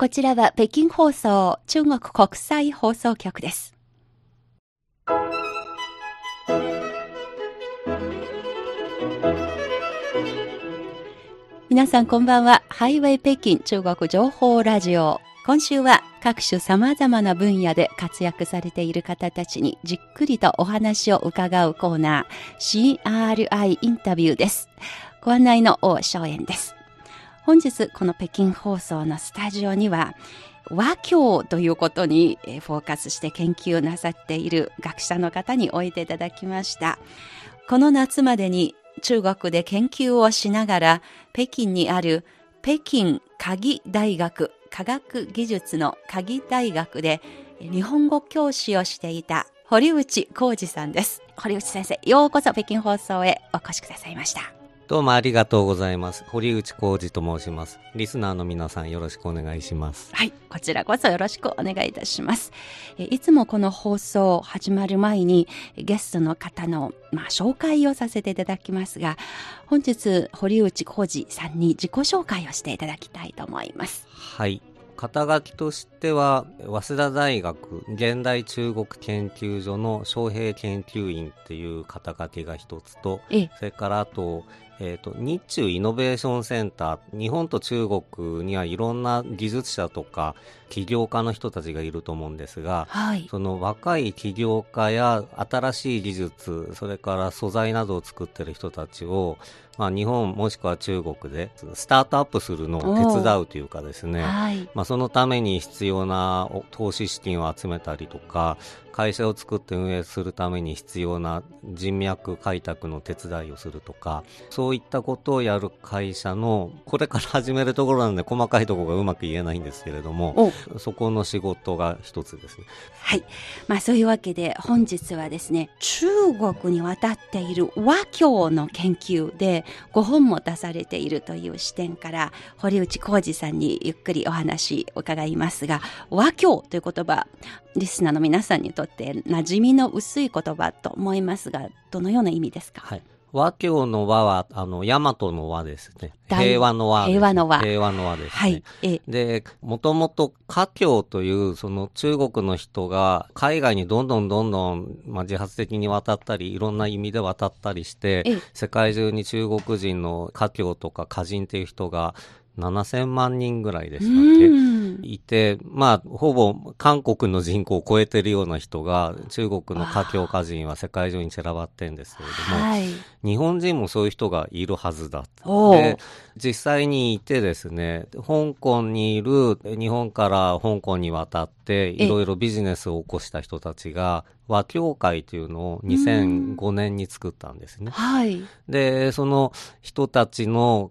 こちらは北京放送中国国際放送局です。皆さんこんばんは。ハイウェイ北京中国情報ラジオ。今週は各種様々な分野で活躍されている方たちにじっくりとお話を伺うコーナー CRI インタビューです。ご案内の王正円です。本日この北京放送のスタジオには和教ということにフォーカスして研究なさっている学者の方においていただきました。この夏までに中国で研究をしながら北京にある北京鍵大学科学技術の鍵大学で日本語教師をしていた堀内浩二さんです。堀内先生、ようこそ北京放送へお越しくださいました。どうもありがとうございます。堀内浩二と申します。リスナーの皆さんよろしくお願いします。はい、こちらこそよろしくお願いいたします。えいつもこの放送始まる前にゲストの方のまあ紹介をさせていただきますが、本日堀内浩二さんに自己紹介をしていただきたいと思います。はい。肩書きとしては、早稲田大学現代中国研究所の招聘研究員っていう肩書きが一つと、それからあと、えーと、日中イノベーションセンター日本と中国にはいろんな技術者とか起業家の人たちがいると思うんですが、はい、その若い起業家や新しい技術それから素材などを作ってる人たちをまあ、日本もしくは中国でスタートアップするのを手伝うというかですね、はい、まあ、そのために必要な投資資金を集めたりとか会社を作って運営するために必要な人脈開拓の手伝いをするとかそういったことをやる会社のこれから始めるところなので細かいところがうまく言えないんですけれどもそこの仕事が一つですね。はい、まあ、そういうわけで本日はですね中国に渡っている和教の研究で5本も出されているという視点から堀内浩二さんにゆっくりお話伺いますが和教という言葉リスナーの皆さんにとって馴染みの薄い言葉と思いますがどのような意味ですか、はい和教の和は、あの、大和の和ですね。平和の和、ね、平和の和。平和の和ですね。はい。で、もともと華僑という、その中国の人が海外にどんどんどんどん、まあ、自発的に渡ったり、いろんな意味で渡ったりして、世界中に中国人の華僑とか華人っていう人が7000万人ぐらいでしたっけ？いて、まあ、ほぼ韓国の人口を超えてるような人が、中国の華僑華人は世界中に散らばってんですけれども、はい、日本人もそういう人がいるはずだ。で、実際にいてですね、香港にいる、日本から香港に渡って、いろいろビジネスを起こした人たちが、和協会というのを2005年に作ったんですね。はい。で、その人たちの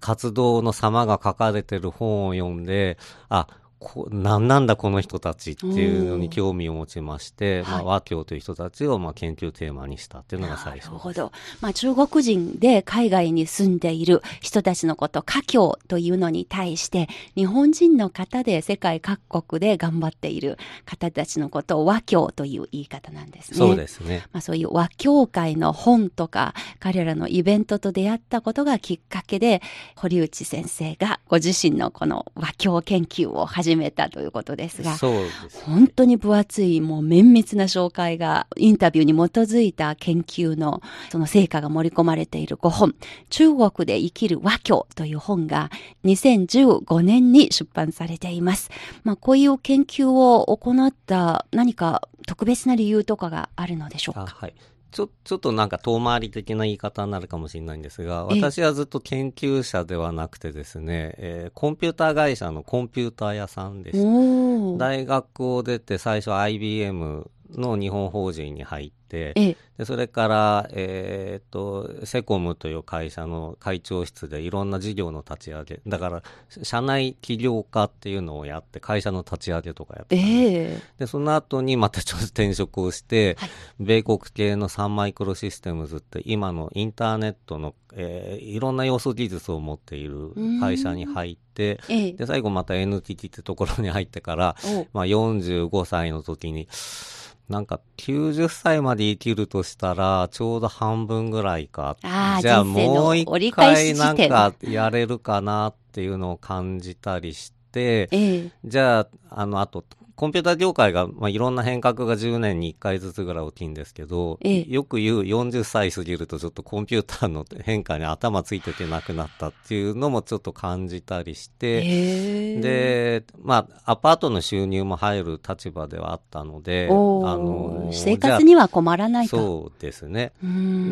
活動の様が書かれてる本を読んで、あ、こ何なんだこの人たちっていうのに興味を持ちまして、まあ、和教という人たちをまあ研究テーマにしたっていうのが最初なるほど。まあ、中国人で海外に住んでいる人たちのこと、華僑というのに対して、日本人の方で世界各国で頑張っている方たちのことを和教という言い方なんですね。そうですね。まあ、そういう和教会の本とか、彼らのイベントと出会ったことがきっかけで、堀内先生がご自身のこの和教研究を始めめたということですが、そうです本当に分厚い、もう綿密な紹介が、インタビューに基づいた研究のその成果が盛り込まれている5本、中国で生きる和教という本が2015年に出版されています。まあ、こういう研究を行った何か特別な理由とかがあるのでしょうか？はい。ちょ、ちょっとなんか遠回り的な言い方になるかもしれないんですが、私はずっと研究者ではなくてですね、えー、コンピューター会社のコンピューター屋さんでした。大学を出て最初 IBM の日本法人に入って、でそれから、えー、っとセコムという会社の会長室でいろんな事業の立ち上げだから社内起業家っていうのをやって会社の立ち上げとかやってで,、でその後にまたちょっと転職をして、はい、米国系のサンマイクロシステムズって今のインターネットの、えー、いろんな要素技術を持っている会社に入って、で最後また NTT ってところに入ってから、まあ、45歳の時になんか90歳まで生きるとしたら、ちょうど半分ぐらいか。ああ、じゃもう一回なんかやれるかなっていうのを感じたりして、ええ、じゃあ、あの、あと、コンピューター業界が、まあ、いろんな変革が10年に1回ずつぐらい起きるんですけど、ええ、よく言う40歳過ぎるとちょっとコンピューターの変化に頭ついててなくなったっていうのもちょっと感じたりして、で、まあ、アパートの収入も入る立場ではあったので、あの、生活には困らないと。そうですね。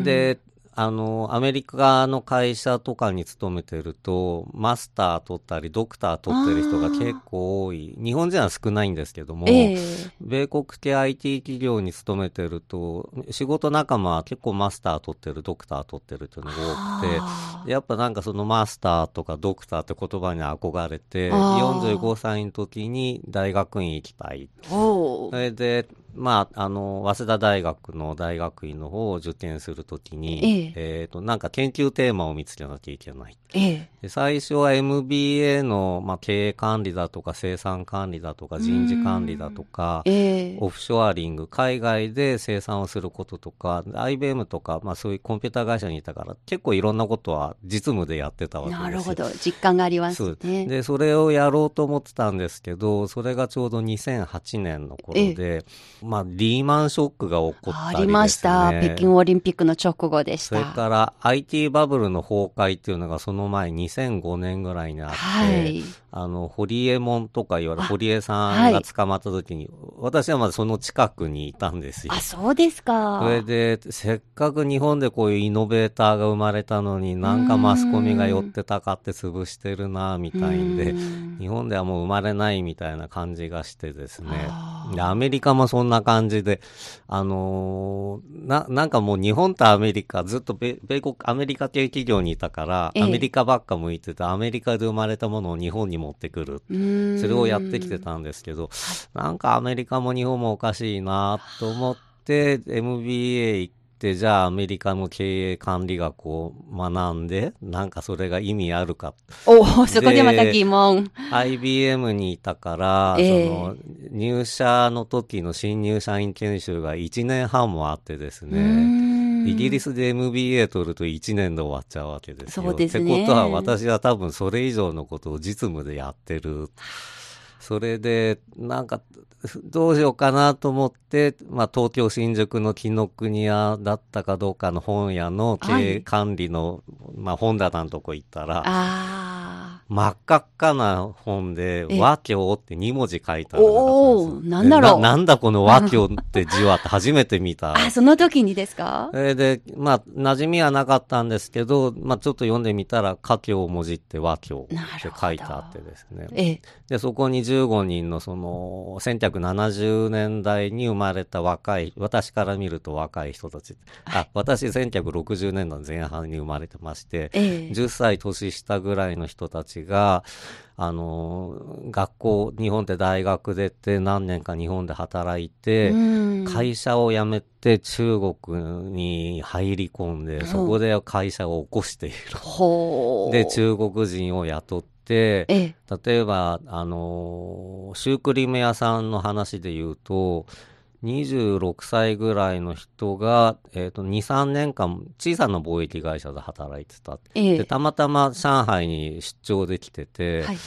で、あの、アメリカの会社とかに勤めてると、マスター取ったり、ドクター取ってる人が結構多い。日本人は少ないんですけども、えー、米国系 IT 企業に勤めてると、仕事仲間は結構マスター取ってる、ドクター取ってるっていうのが多くて、やっぱなんかそのマスターとかドクターって言葉に憧れて、45歳の時に大学院行きたい。それで、まあ、あの、早稲田大学の大学院の方を受験するときに、ええ。えー、と、なんか研究テーマを見つけなきゃいけない。ええ、で最初は MBA の、まあ、経営管理だとか生産管理だとか人事管理だとか、ええ、オフショアリング、海外で生産をすることとか、IBM とか、まあそういうコンピューター会社にいたから、結構いろんなことは実務でやってたわけですなるほど。実感がありますね。で、それをやろうと思ってたんですけど、それがちょうど2008年の頃で、まあ、リーマンショックが起こったり、ね、ありました。北京オリンピックの直後でした。それから IT バブルの崩壊っていうのがその前2005年ぐらいにあって、はい、あの、堀江門とか言われる堀江さんが捕まった時に、はい、私はまだその近くにいたんですよ。あ、そうですか。それで、せっかく日本でこういうイノベーターが生まれたのに、なんかマスコミが寄ってたかって潰してるな、みたいんで、日本ではもう生まれないみたいな感じがしてですね。で、アメリカもそんな感じで、あのー、な、なんかもう日本とアメリカ、ずっと米国、アメリカ系企業にいたから、アメリカばっか向いてて、アメリカで生まれたものを日本に持ってくる。それをやってきてたんですけど、なんかアメリカも日本もおかしいなと思って、MBA 行って、じゃあアメリカの経営管理学を学んで、なんかそれが意味あるか。おお、そこでまた疑問。IBM にいたから、えー、その入社の時の新入社員研修が1年半もあってですね。イギリスで MBA 取ると1年で終わっちゃうわけですよ。そうですね。ってことは私は多分それ以上のことを実務でやってる。それで、なんか、どうしようかなと思って、まあ、東京新宿の紀ノ国屋だったかどうかの本屋の経営管理の、はい、まあ、本棚のとこ行ったら、真っ赤っかな本で、和教って2文字書いてあるおなんだろうな。なんだこの和教って字はって初めて見た。あ、その時にですか？えで、まあ、馴染みはなかったんですけど、まあ、ちょっと読んでみたら、家教をもじって和教って書いてあってですね。えで、そこに15人のその、1970年代に生まれた若い、私から見ると若い人たち。あ、私1960年代前半に生まれてまして、え10歳年下ぐらいの人たちが、あの、学校、日本で大学出て何年か日本で働いて、会社を辞めて中国に入り込んで、そこで会社を起こしている。で、中国人を雇って、ええ、例えば、あのシュークリーム屋さんの話で言うと、26歳ぐらいの人が、えっ、ー、と、2、3年間、小さな貿易会社で働いてた。えで、たまたま上海に出張できてて、はい、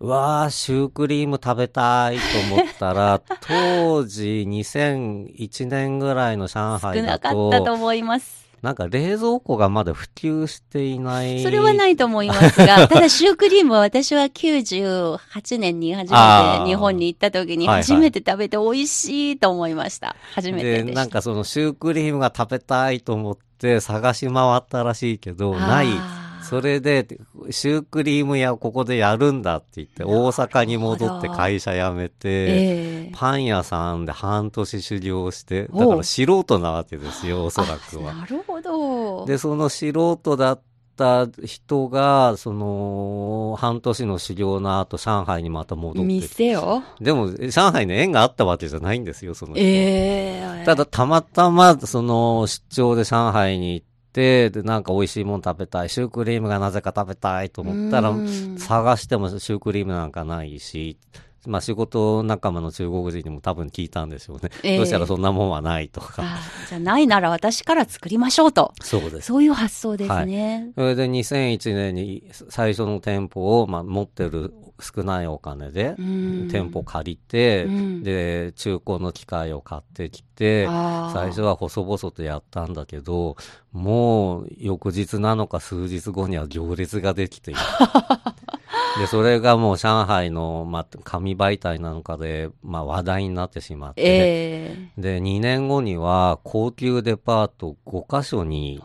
うわー、シュークリーム食べたいと思ったら、当時2001年ぐらいの上海だと、少なかったと思います。なんか冷蔵庫がまだ普及していない。それはないと思いますが、ただシュークリームは私は98年に初めて日本に行った時に初めて食べて美味しいと思いました。はいはい、初めてでなんかそのシュークリームが食べたいと思って探し回ったらしいけど、ない。それで、シュークリーム屋ここでやるんだって言って、大阪に戻って会社辞めて、えー、パン屋さんで半年修行して、だから素人なわけですよ、おそらくは。なるほど。で、その素人だった人が、その、半年の修行の後、上海にまた戻って店を？でも、上海に縁があったわけじゃないんですよ、その人。えー、ただ、たまたま、その、出張で上海に行って、で、なんか美味しいもん食べたい、シュークリームがなぜか食べたいと思ったら、探してもシュークリームなんかないし、まあ、仕事仲間の中国人にも多分聞いたんでしょうね、えー、どうしたらそんなもんはないとか。じゃあないなら私から作りましょうと。そうです。そういう発想ですね、はい、それで2001年に最初の店舗を、まあ、持ってる少ないお金で店舗借りて、で中古の機械を買ってきて最初は細々とやったんだけどもう翌日なのか数日後には行列ができている で、それがもう上海の、まあ、紙媒体なんかで、まあ、話題になってしまって、えー、で、2年後には高級デパート5カ所に、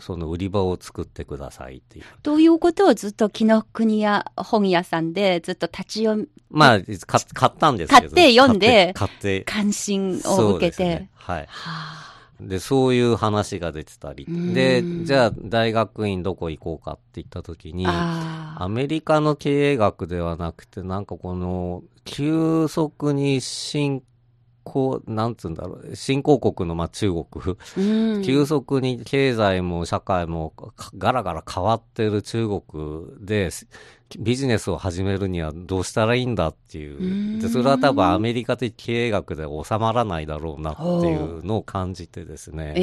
その売り場を作ってくださいっていう。ということ？をずっと紀ノ国屋本屋さんでずっと立ち読み。まあ、買ったんですけど。買って読んで、買って、関心を受けて。ね、はい。はあで、そういう話が出てたり。で、じゃあ大学院どこ行こうかって言った時に、アメリカの経営学ではなくて、なんかこの、急速に進行、なんつうんだろう、新興国のまあ中国、急速に経済も社会もガラガラ変わってる中国で、ビジネスを始めるにはどうしたらいいんだっていう。で、それは多分アメリカ的経営学で収まらないだろうなっていうのを感じてですね。え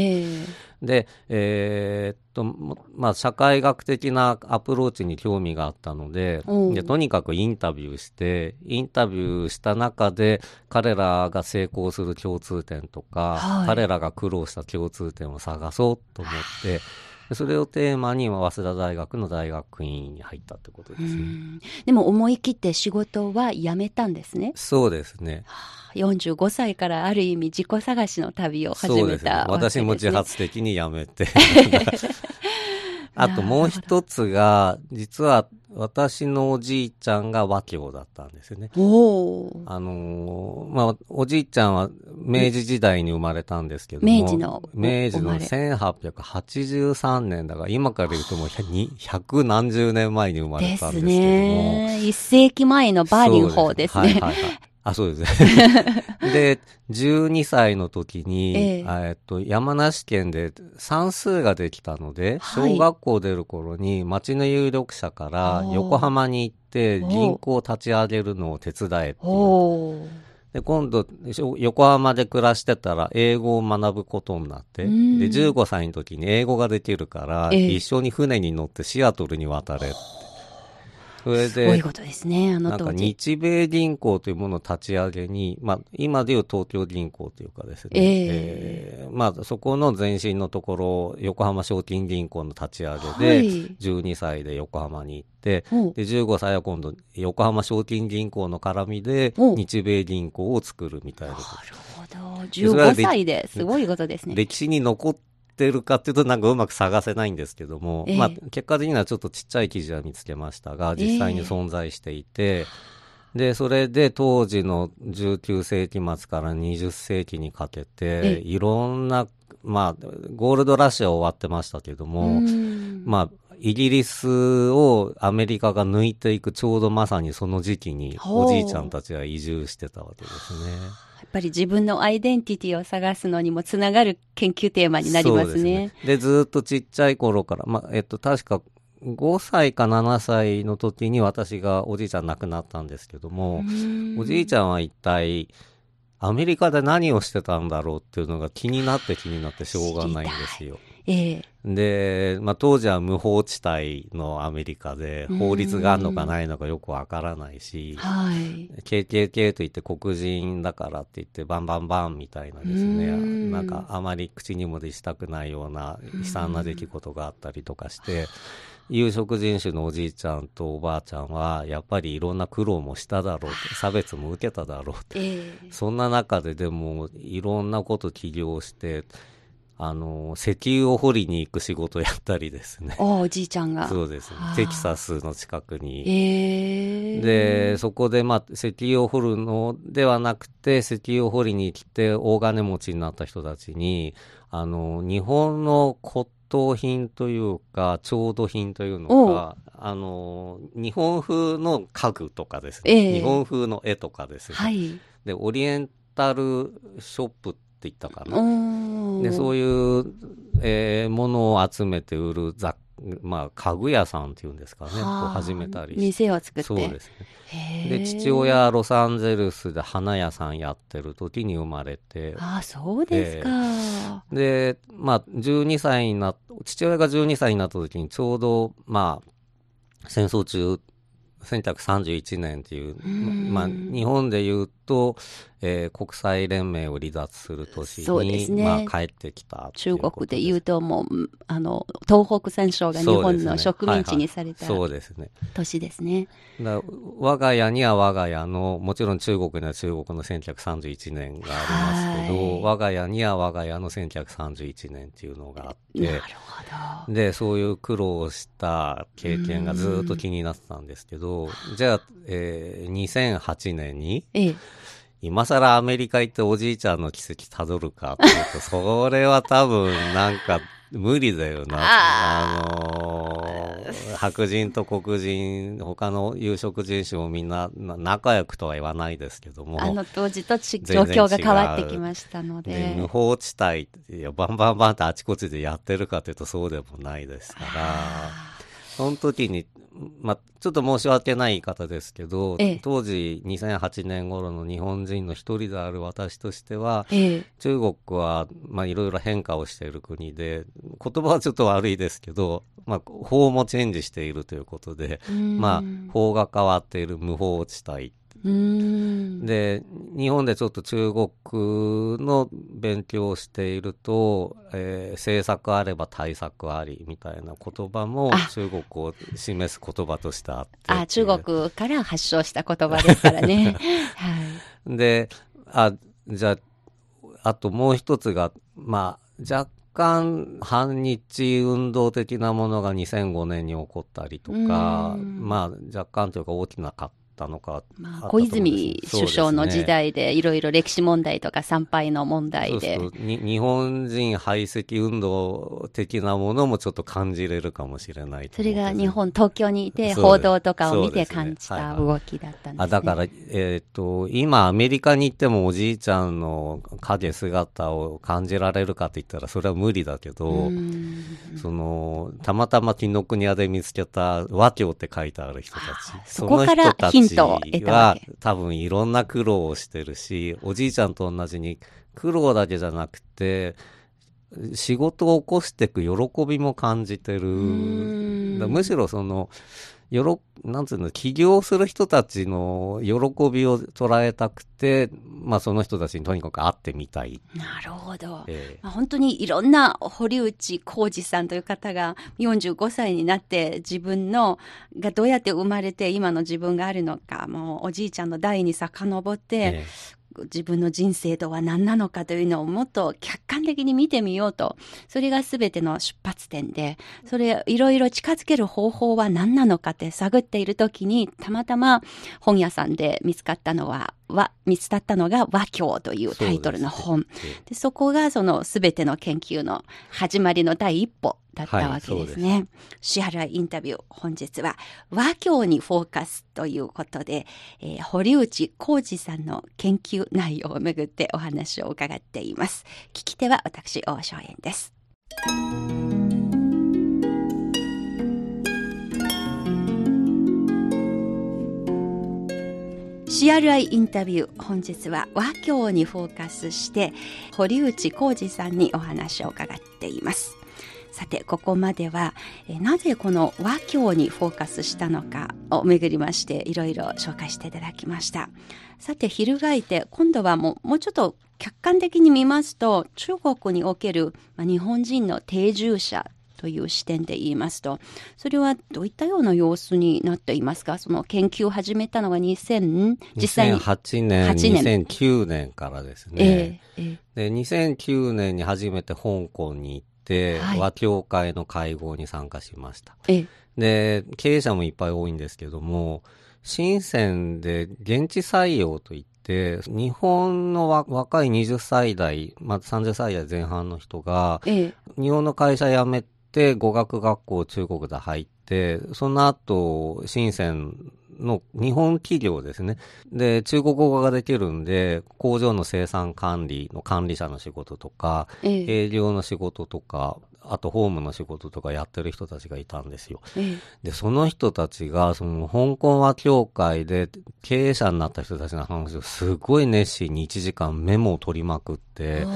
ー、で、えー、っと、まあ、社会学的なアプローチに興味があったので、で、とにかくインタビューして、インタビューした中で彼らが成功する共通点とか、はい、彼らが苦労した共通点を探そうと思って、それをテーマに早稲田大学の大学院に入ったってことですね。でも思い切って仕事は辞めたんですね。そうですね。45歳からある意味自己探しの旅を始めた、ね、私も自発的に辞めて あともう一つが、実は私のおじいちゃんが和教だったんですよね。あのー、まあ、おじいちゃんは明治時代に生まれたんですけども、明治の明治の1883年だから、今から言うともう百何十年前に生まれたんですけども。ですね。一世紀前のバーリン法ですね。はいはいはい。あ、そうですね。で、12歳の時に、えー、っと、山梨県で算数ができたので、はい、小学校出る頃に町の有力者から横浜に行って銀行を立ち上げるのを手伝えっていう。で、今度、横浜で暮らしてたら英語を学ぶことになって、で、15歳の時に英語ができるから、えー、一緒に船に乗ってシアトルに渡れって。それで、すごいことですね、あのなんか日米銀行というものを立ち上げに、まあ、今でいう東京銀行というかですね、えー、えー、まあ、そこの前身のところ、横浜賞金銀行の立ち上げで、はい、12歳で横浜に行って、で15歳は今度、横浜賞金銀行の絡みで、日米銀行を作るみたいな。なるほど。15歳ですごいことですね。歴史に残っってるかっていうとなんかうまく探せないんですけども、えー、まあ結果的にはちょっとちっちゃい記事は見つけましたが、実際に存在していて、えー、で、それで当時の19世紀末から20世紀にかけて、いろんな、まあ、ゴールドラッシュは終わってましたけども、まあ、イギリスをアメリカが抜いていくちょうどまさにその時期におじいちゃんたちは移住してたわけですね。っぱり自分のアイデンティティを探すのにもつながる研究テーマになりますね。で、ね、ずっとちっちゃい頃から、まあ、えっと、確か5歳か7歳の時に私がおじいちゃん亡くなったんですけども、おじいちゃんは一体、アメリカで何をしてたんだろうっていうのが気になって気になってしょうがないんですよ。ええ、で、まあ、当時は無法地帯のアメリカで法律があるのかないのかよくわからないし、はい、KKK といって黒人だからって言ってバンバンバンみたいなですねなんかあまり口にもでしたくないような悲惨な出来事があったりとかして。有色人種のおじいちゃんとおばあちゃんはやっぱりいろんな苦労もしただろうって差別も受けただろうって、え。ー、そんな中ででもいろんなこと起業してあの、石油を掘りに行く仕事をやったりですね。おおじいちゃんが。そうですね。テキサスの近くに。えー、で、そこで、まあ、石油を掘るのではなくて、石油を掘りに来て大金持ちになった人たちに、あの、日本の骨董品というか、調度品というのが、あの、日本風の家具とかですね、えー、日本風の絵とかですね。はい。で、オリエンタルショップって言ったかな。でそういう、えー、ものを集めて売る雑まあ、家具屋さんっていうんですかね、はあ、始めたり店を作って。そうですね。で父親ロサンゼルスで花屋さんやってる時に生まれて。ああそうですか、でまあ12歳にな父親が12歳になった時にちょうどまあ戦争中1931年っていう、まあ、日本でいうと、えー、国際連盟を離脱する年に、ね、まあ、帰ってきた中国でいうともうあの東北戦争が日本の植民地にされたそうですね。年ですね。だ我が家には我が家のもちろん中国には中国の1931年がありますけど我が家には我が家の1931年っていうのがあってでそういう苦労をした経験がずっと気になってたんですけどじゃあ、えー、2008年に、ええ今更アメリカ行っておじいちゃんの奇跡たどるかっていうと、それは多分なんか 無理だよな。あのー、白人と黒人、他の有色人種もみんな仲良くとは言わないですけども。あの当時と状況が変わってきましたので。で無法地帯、いや、バンバンバンってあちこちでやってるかというとそうでもないですから、その時にまあ、ちょっと申し訳ない方ですけど、ええ、当時2008年頃の日本人の一人である私としては、え、中国は、まあ、いろいろ変化をしている国で、言葉はちょっと悪いですけど、まあ、法もチェンジしているということで、まあ、法が変わっている無法地帯で日本でちょっと中国の勉強をしていると、えー、政策あれば対策ありみたいな言葉も中国を示す言葉としてあってあ中国から発祥した言葉ですからね。はい、であじゃああともう一つがまあ若干反日運動的なものが2005年に起こったりとか、まあ若干というか大きな葛ったのか、まあ、小泉首相の時代で、いろいろ歴史問題とか参拝の問題で。日本人排斥運動的なものもちょっと感じれるかもしれないそれが日本、東京にいて、報道とかを見て感じた動きだったんです、だから、えーと、今、アメリカに行ってもおじいちゃんの影、姿を感じられるかって言ったら、それは無理だけど、そのたまたま紀ノ国屋で見つけた和教って書いてある人たち、その人たちトを得たわけ。多分いろんな苦労をしてるし、おじいちゃんと同じに苦労だけじゃなくて、仕事を起こしていく喜びも感じてる。むしろその、よろ、なんつうの、起業する人たちの喜びを捉えたくて、まあその人たちにとにかく会ってみたい。なるほど。えー、まあ、本当にいろんな堀内浩二さんという方が45歳になって自分のがどうやって生まれて今の自分があるのか、もうおじいちゃんの代に遡って、えー自分の人生とは何なのかというのをもっと客観的に見てみようと。それが全ての出発点で、それいろいろ近づける方法は何なのかって探っているときに、たまたま本屋さんで見つかったのは、は、見つかったのが和教というタイトルの本。そでそこがその全ての研究の始まりの第一歩だったわけですね。はい、支払いインタビュー、本日は和教にフォーカスということで、えー、堀内浩二さんの研究内容をめぐってお話を伺っています。聞き手は私、大正円です。CRI インタビュー本日は和教にフォーカスして堀内浩二さんにお話を伺っています。さてここまではなぜこの和教にフォーカスしたのかをめぐりましていろいろ紹介していただきました。さて翻って今度はもうもうちょっと客観的に見ますと中国における、まあ、日本人の定住者という視点で言いますと、それはどういったような様子になっていますか？その研究を始めたのが2000、実際に。2008年、年2009年からですね。えー、えー、で、2009年に初めて香港に行って、はい、和協会の会合に参加しました。で、経営者もいっぱい多いんですけども、深センで現地採用といって、日本の若い20歳代、まあ、30歳代前半の人が、日本の会社辞めて語学学校中国で入って、その後、深センの日本企業ですね。で、中国語ができるんで、工場の生産管理の管理者の仕事とか、ええ、営業の仕事とか、あとホームの仕事とかやってる人たちがいたんですよ。ええ、で、その人たちが、その香港和協会で経営者になった人たちの話をすごい熱心に1時間メモを取りまくって、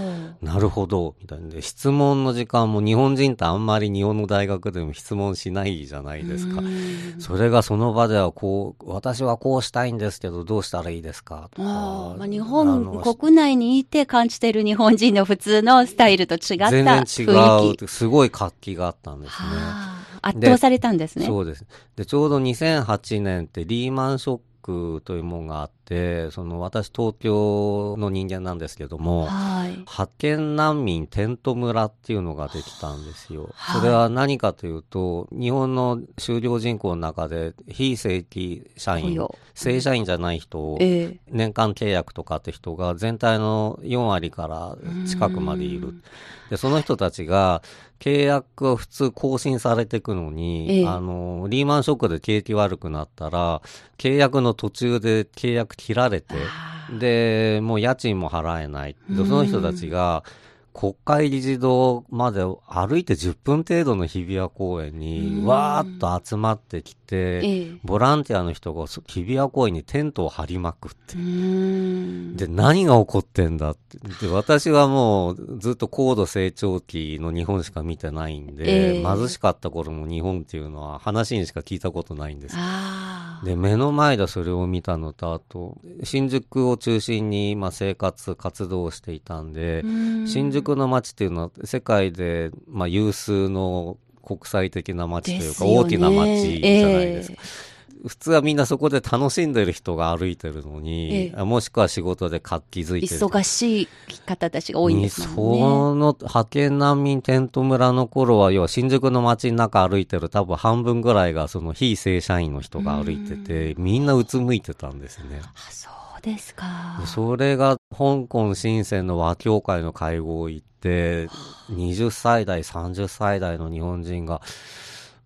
なるほど、みたいなで、質問の時間も日本人ってあんまり日本の大学でも質問しないじゃないですか。それがその場ではこう、私はこうしたいんですけど、どうしたらいいですか？とか。あまあ、日本国内にいて感じてる日本人の普通のスタイルと違った雰囲気。全然違う。すごい活気があったんですね。圧倒されたんですね。そうです。で、ちょうど2008年ってリーマンショックというものがあって、その私東京の人間なんですけども、はい、派遣難民テント村っていうのができたんですよ。はい、それは何かというと、日本の就業人口の中で非正規社員、正社員じゃない人を年間契約とかって人が全体の4割から近くまでいる。で、その人たちが契約は普通更新されていくのに、ええ、あの、リーマンショックで景気悪くなったら、契約の途中で契約切られて、で、もう家賃も払えない。で、その人たちが、国会議事堂まで歩いて10分程度の日比谷公園にわーっと集まってきて、ボランティアの人が日比谷公園にテントを張りまくって、で、何が起こってんだって。で、私はもうずっと高度成長期の日本しか見てないんで、貧しかった頃の日本っていうのは話にしか聞いたことないんです。で、目の前でそれを見たのと、あと、新宿を中心に、まあ、生活、活動をしていたんで、新宿の街っていうのは世界で、まあ、有数の国際的な街というか、大きな街じゃないですか。えー普通はみんなそこで楽しんでる人が歩いてるのに、ええ、もしくは仕事で活気づいてる。忙しい方たちが多いんですもんね。その派遣難民テント村の頃は、要は新宿の街の中歩いてる多分半分ぐらいがその非正社員の人が歩いてて、みんなうつむいてたんですね。あ、そうですか。それが香港深センの和協会の会合行って、20歳代、30歳代の日本人が、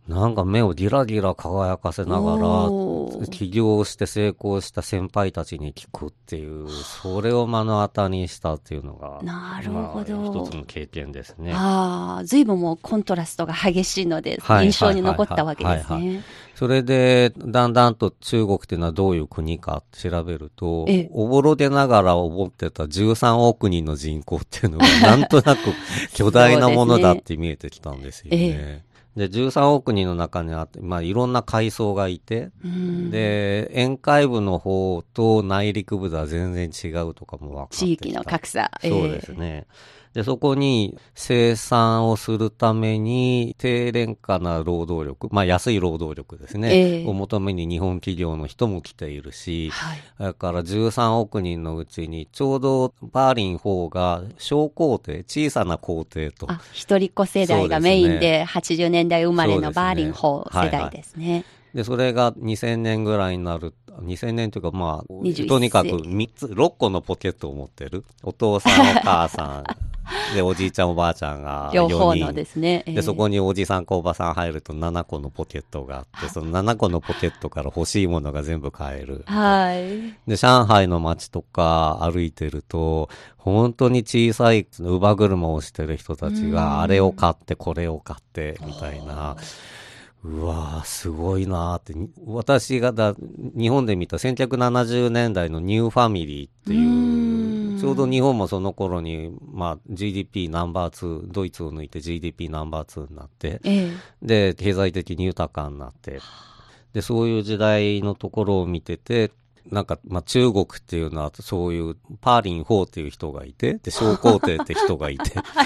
なんか目をギラギラ輝かせながら、起業して成功した先輩たちに聞くっていう、それを目の当たりにしたっていうのが、なるほど。まあ、一つの経験ですね。ああ、随分もうコントラストが激しいので、印象に残ったわけですね。それで、だんだんと中国っていうのはどういう国か調べると、おぼろげながら思ってた13億人の人口っていうのが、なんとなく 巨大なものだって見えてきたんですよね。で、13億人の中にあって、まあ、いろんな階層がいて、で、沿海部の方と内陸部では全然違うとかも分かって地域の格差。そうですね。えーで、そこに生産をするために低廉価な労働力、まあ安い労働力ですね、えー、を求めに日本企業の人も来ているし、はい、だから13億人のうちにちょうどバーリン4が小皇帝、小さな皇帝と。一人っ子世代がメインで80年代生まれのバーリン4世代ですね。で、それが2000年ぐらいになる2000年というか、まあ、とにかく3つ、6個のポケットを持ってる。お父さん、お母さん、で、おじいちゃん、おばあちゃんが4人。両方のですね。えー、で、そこにおじさんかおばさん入ると7個のポケットがあって、その7個のポケットから欲しいものが全部買える。はい。で、上海の街とか歩いてると、本当に小さい乳母車を押してる人たちが、あれを買って、これを買って、みたいな。うわーすごいなーって、私がだ、日本で見た1970年代のニューファミリーっていう、ちょうど日本もその頃に、まあ、GDP ナンバー2、ドイツを抜いて GDP ナンバー2になって、ええ、で、経済的に豊かになって、で、そういう時代のところを見てて、なんか、まあ、中国っていうのは、そういうパーリン4っていう人がいて、で、小皇帝って人がいて、は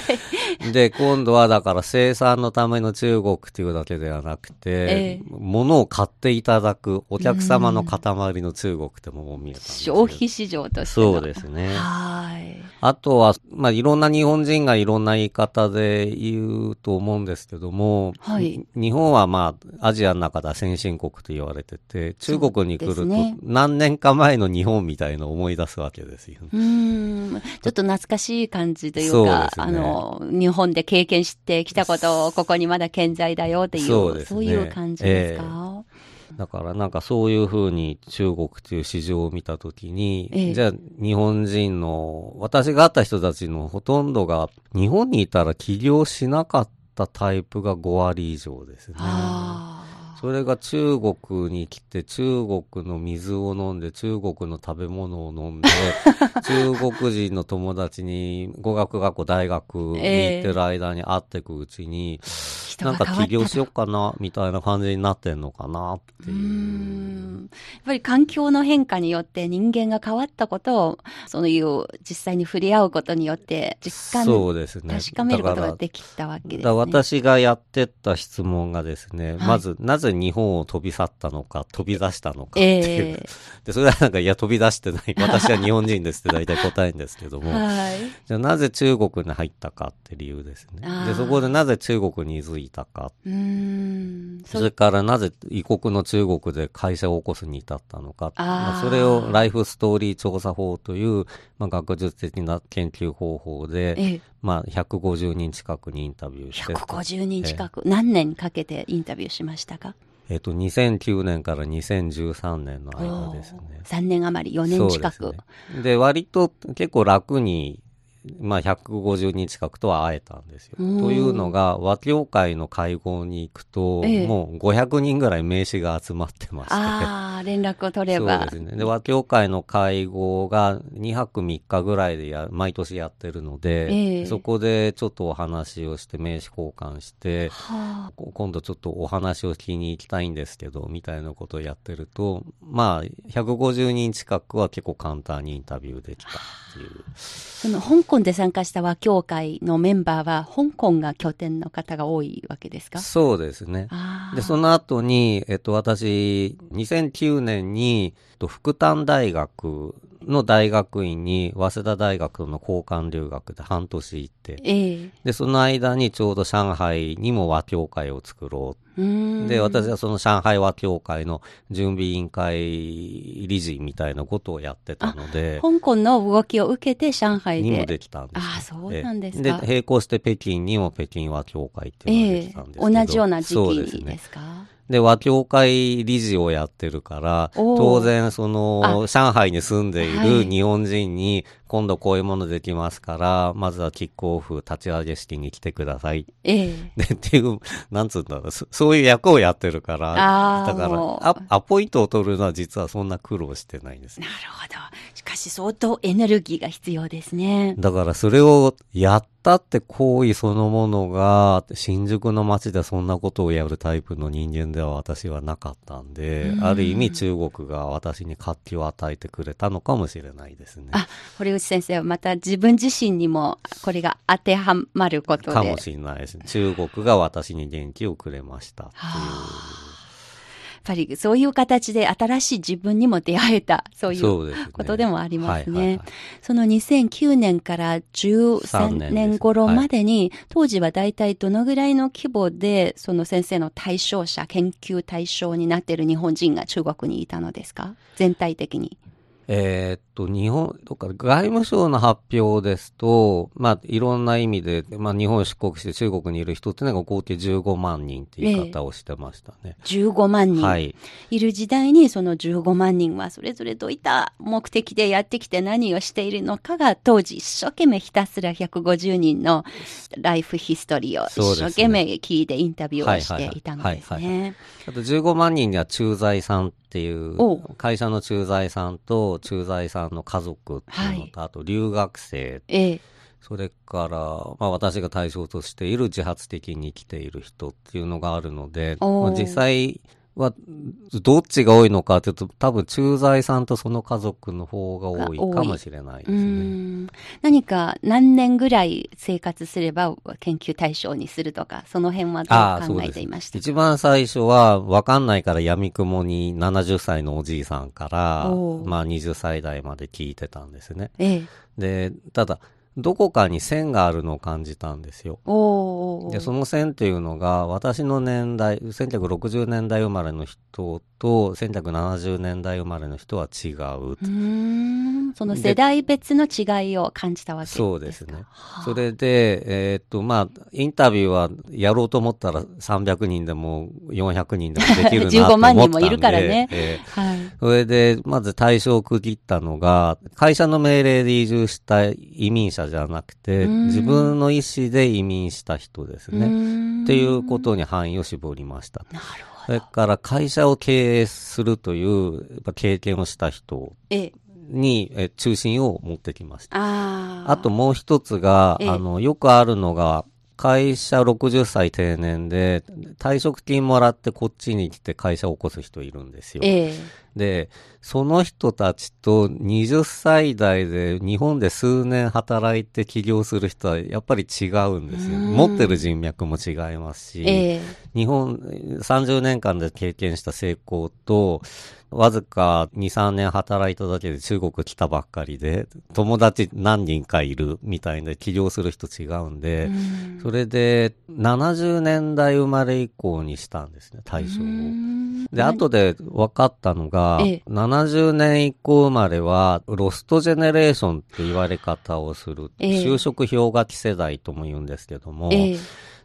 い、で、今度はだから生産のための中国っていうだけではなくて、えー、物を買っていただくお客様の塊の中国っても見えた消費市場としてそうですね。はい。あとは、まあ、いろんな日本人がいろんな言い方で言うと思うんですけども、はい、日本はまあ、アジアの中では先進国と言われてて、中国に来ると何年年か前の日本みたいのを思い出すわけですよ、ね。うん。ちょっと懐かしい感じというか、うね、あの、日本で経験してきたことをここにまだ健在だよっていう、そう、ね,、いう感じですか、えーだからなんかそういうふうに中国という市場を見たときに、ええ、じゃあ日本人の、私が会った人たちのほとんどが日本にいたら起業しなかったタイプが5割以上ですね。それが中国に来て、中国の水を飲んで、中国の食べ物を飲んで、中国人の友達に語学学校、大学に行ってる間に会っていくうちに、えーなんか起業しようかな、みたいな感じになってんのかなっていう。やっぱり環境の変化によって人間が変わったことを、そういう実際に触れ合うことによって実感、そうですね。確かめることができたわけですね。私がやってた質問がですね、はい、まず、なぜ日本を飛び去ったのか、飛び出したのかっていう。えー、で、それはなんか、いや、飛び出してない。私は日本人ですって大体答えるんですけども。はい、じゃあなぜ中国に入ったかって理由ですね。で、そこでなぜ中国に居づいたか。それからなぜ異国の中国で会社を起こすに至ったのか。まあ、それをライフストーリー調査法という、まあ、学術的な研究方法で、まあ、150人近くにインタビューして。150人近く、何年かけてインタビューしましたか？えっ、と、2009年から2013年の間ですね。3年余り、4年近く。で、ね、割と結構楽にまあ、150人近くとは会えたんですよ。というのが、和協会の会合に行くと、ええ、もう500人ぐらい名刺が集まってまして。ああ、連絡を取れば。そうですね。で、和協会の会合が2泊3日ぐらいでや、毎年やってるので、え、そこでちょっとお話をして名刺交換して、はあ、今度ちょっとお話を聞きに行きたいんですけど、みたいなことをやってると、まあ、150人近くは結構簡単にインタビューできたっていう。その香港で参加した和協会のメンバーは、香港が拠点の方が多いわけですか？そうですね。で、その後に、えっと、私、2009年に、福旦大学の大学院に、早稲田大学の交換留学で半年行って、えー、で、その間にちょうど上海にも和協会を作ろうで、私はその上海和協会の準備委員会理事みたいなことをやってたので。香港の動きを受けて上海で。にもできたんです。ああ、そうなんですか。で、並行して北京にも北京和協会っていうのができたんですけど、えー、同じような時期ですか？で、和協会理事をやってるから、当然、その、上海に住んでいる日本人に、今度こういうものできますから、まずはキックオフ立ち上げ式に来てください。ええ。で、っていう、なんつうんだろう、そういう役をやってるから、だからア、アポイントを取るのは実はそんな苦労してないんです。なるほど。しかし相当エネルギーが必要ですね。だからそれをやったって行為そのものが、新宿の街でそんなことをやるタイプの人間では私はなかったんで、んある意味中国が私に活気を与えてくれたのかもしれないですね。あ、堀内先生はまた自分自身にもこれが当てはまることで。かもしれないですね。中国が私に元気をくれましたっていう。ぱりそういう形で新しい自分にも出会えた、そういうことでもありますね。その2009年から13年頃までに、当時は大体どのぐらいの規模で、その先生の対象者、研究対象になっている日本人が中国にいたのですか？全体的に。えー、っと、日本、とか外務省の発表ですと、まあ、いろんな意味で、まあ、日本出国して中国にいる人っていうのが合計15万人っていう言い方をしてましたね。えー、15万人。はい。いる時代に、その15万人はそれぞれどういった目的でやってきて何をしているのかが、当時一生懸命ひたすら150人のライフヒストリーを一生懸命聞いてインタビューをしていたのですね。あと15万人には駐在さんっていう会社の駐在さんと駐在さんの家族っていうのと、はい、あと留学生、ええ、それから、まあ、私が対象としている自発的に生きている人っていうのがあるので、まあ、実際はどっちが多いのかというと多分駐在さんとその家族の方が多いかもしれないですね。何か何年ぐらい生活すれば研究対象にするとかその辺はどう考えていました一番最初は分かんないから闇雲に70歳のおじいさんからまあ20歳代まで聞いてたんですね。ええ、でただどこかに線があるのを感じたんですよ。で、その線っていうのが、私の年代、1960年代生まれの人と、1970年代生まれの人は違う。その世代別の違いを感じたわけですかそうですね。それで、えー、っと、まあ、インタビューはやろうと思ったら300人でも400人でもできるなと思ったんで。15万人もいるからね。えー、はい。それで、まず対象を区切ったのが、会社の命令で移住した移民者じゃなくて、自分の意思で移民した人ですね。っていうことに範囲を絞りました。なるほど。それから会社を経営するという経験をした人に、え中心を持ってきました。ああともう一つが、あの、よくあるのが、会社60歳定年で、退職金もらってこっちに来て会社を起こす人いるんですよ。えで、その人たちと20歳代で日本で数年働いて起業する人はやっぱり違うんですよ。持ってる人脈も違いますし、え日本30年間で経験した成功と、わずか2、3年働いただけで中国来たばっかりで、友達何人かいるみたいな起業する人違うんで、うん、それで70年代生まれ以降にしたんですね、対象を。で、後で分かったのが、ええ、70年以降生まれは、ロストジェネレーションって言われ方をする、え、就職氷河期世代とも言うんですけども、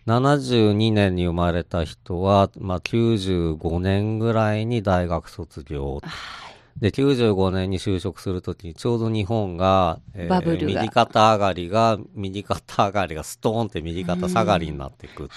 72年に生まれた人は、まあ、95年ぐらいに大学卒業。で、95年に就職するときに、ちょうど日本が、えー、右肩上がりが、右肩上がりがストーンって右肩下がりになっていく。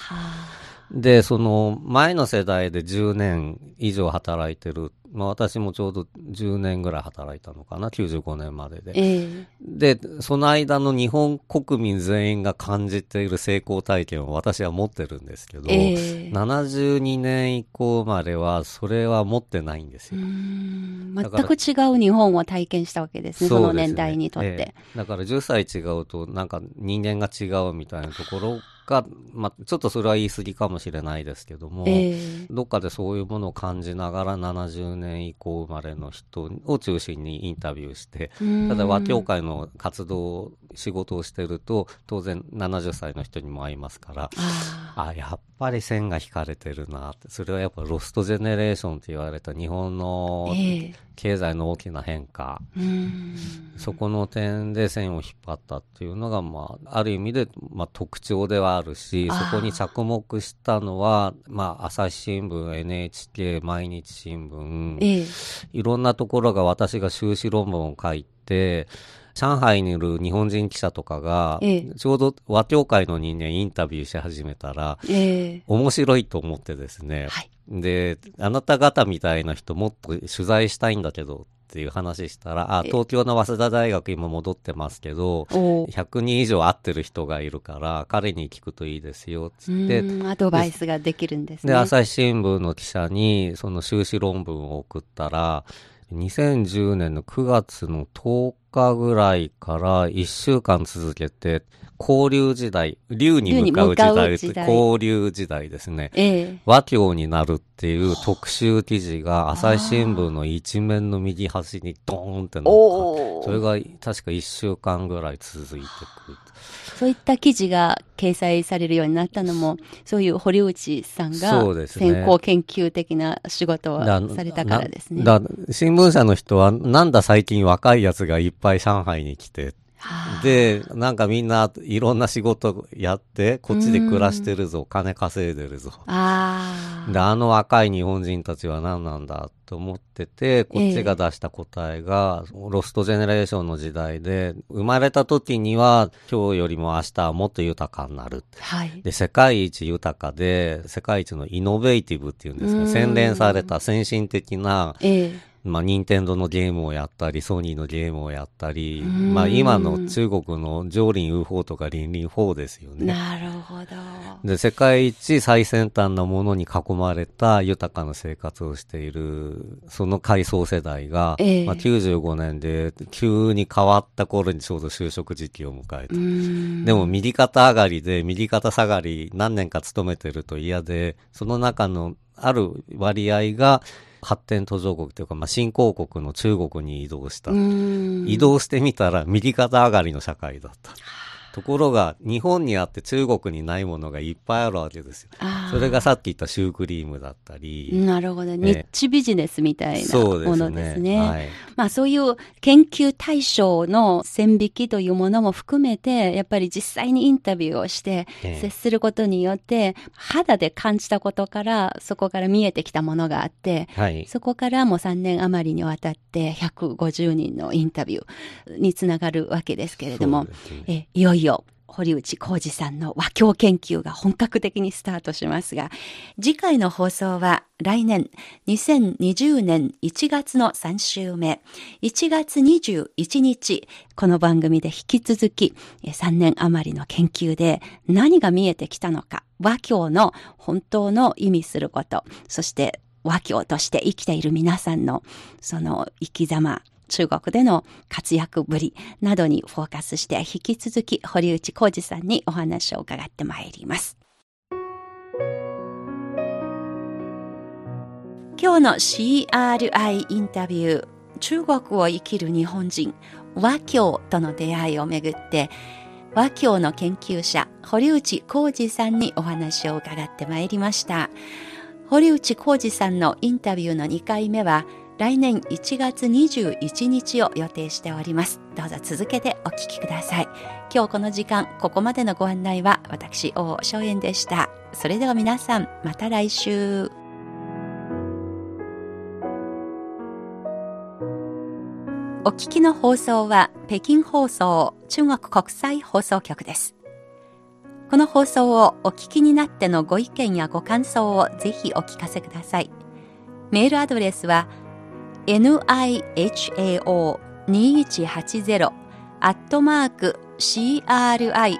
で、その前の世代で10年以上働いてるまあ、私もちょうど10年ぐらい働いたのかな、95年までで。えー、で、その間の日本国民全員が感じている成功体験を私は持ってるんですけど、えー、72年以降まではそれは持ってないんですよ。全く違う日本を体験したわけですね、その年代にとって、えー、だから10歳違うと、なんか人間が違うみたいなところが、まあ、ちょっとそれは言い過ぎかもしれないですけども、えー、どっかでそういうものを感じながら70年以降生まれの人を中心にインタビューして、ただ和協会の活動、仕事をしてると、当然70歳の人にも会いますから、あやっぱり線が引かれてるなって、それはやっぱロストジェネレーションって言われた日本の経済の大きな変化、えー、そこの点で線を引っ張ったっていうのが、まあ、ある意味で、まあ、特徴ではあるし、そこに着目したのは、まあ、朝日新聞、NHK、毎日新聞、えー、いろんなところが私が修士論文を書いて、上海にいる日本人記者とかが、ええ、ちょうど和協会の人間インタビューし始めたら、え、面白いと思ってですね、はい、で、あなた方みたいな人もっと取材したいんだけどっていう話したら、あ、東京の早稲田大学今戻ってますけど、100人以上会ってる人がいるから、彼に聞くといいですよ、つって。アドバイスができるんですね。で、朝日新聞の記者に、その修士論文を送ったら、2010年の9月の10日ぐらいから1週間続けて、交流時代、竜に向かう時代、時代交流時代ですね、ええ、和教になるっていう特集記事が朝日新聞の一面の右端にドーンってなった。それが確か1週間ぐらい続いてくる。そういった記事が掲載されるようになったのも、そういう堀内さんが先行研究的な仕事をされたからですね。だ新聞社の人は、なんだ最近若いやつがいっぱい上海に来て、で、なんかみんないろんな仕事やって、こっちで暮らしてるぞ、金稼いでるぞ。あで、あの若い日本人たちは何なんだと思ってて、こっちが出した答えが、えー、ロストジェネレーションの時代で、生まれた時には今日よりも明日はもっと豊かになる。はい、で、世界一豊かで、世界一のイノベーティブっていうんですか、洗練された先進的な、えーまあ、任天堂のゲームをやったり、ソニーのゲームをやったり、まあ、今の中国の上林ウ法とか林林法ですよね。なるほど。で、世界一最先端なものに囲まれた豊かな生活をしている、その階層世代が、えー、まあ、95年で急に変わった頃にちょうど就職時期を迎えた。でも、右肩上がりで、右肩下がり何年か勤めてると嫌で、その中のある割合が、発展途上国というか、まあ、新興国の中国に移動した。移動してみたら右肩上がりの社会だった。ところが、日本にあって中国にないものがいっぱいあるわけですよ。それがさっき言ったシュークリームだったり。なるほど。ニッチビジネスみたいなものですね。すねはい、まあそういう研究対象の線引きというものも含めて、やっぱり実際にインタビューをして接することによって、肌で感じたことから、そこから見えてきたものがあって、はい、そこからもう3年余りにわたって150人のインタビューにつながるわけですけれども、えいよいよ堀内浩二さんの和教研究が本格的にスタートしますが、次回の放送は来年2020年1月の3週目、1月21日、この番組で引き続き3年余りの研究で何が見えてきたのか、和教の本当の意味すること、そして和教として生きている皆さんのその生き様、中国での活躍ぶりなどにフォーカスして引き続き堀内浩二さんにお話を伺ってまいります。今日の CRI インタビュー、中国を生きる日本人、和教との出会いをめぐって、和教の研究者、堀内浩二さんにお話を伺ってまいりました。堀内浩二さんのインタビューの2回目は、来年1月21日を予定しております。どうぞ続けてお聞きください。今日この時間、ここまでのご案内は私、大正円でした。それでは皆さん、また来週。お聞きの放送は北京放送中国国際放送局です。この放送をお聞きになってのご意見やご感想をぜひお聞かせください。メールアドレスは nihao2180 アットマーク cri.com.cn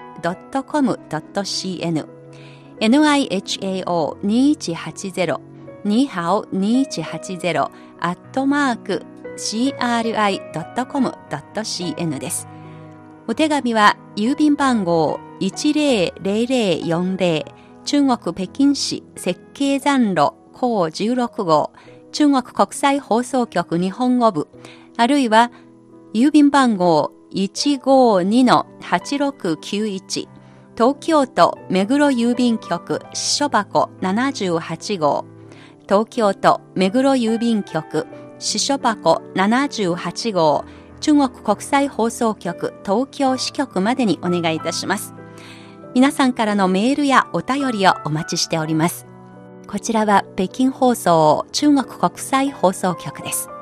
nihao2180 ニーハオ2180アットマーク cri.com.cn です。お手紙は郵便番号10040中国北京市設計残路高16号中国国際放送局日本語部、あるいは郵便番号152-8691東京都目黒郵便局支所箱78号東京都目黒郵便局支所箱78号中国国際放送局東京支局までにお願いいたします。皆さんからのメールやお便りをお待ちしております。こちらは北京放送中国国際放送局です。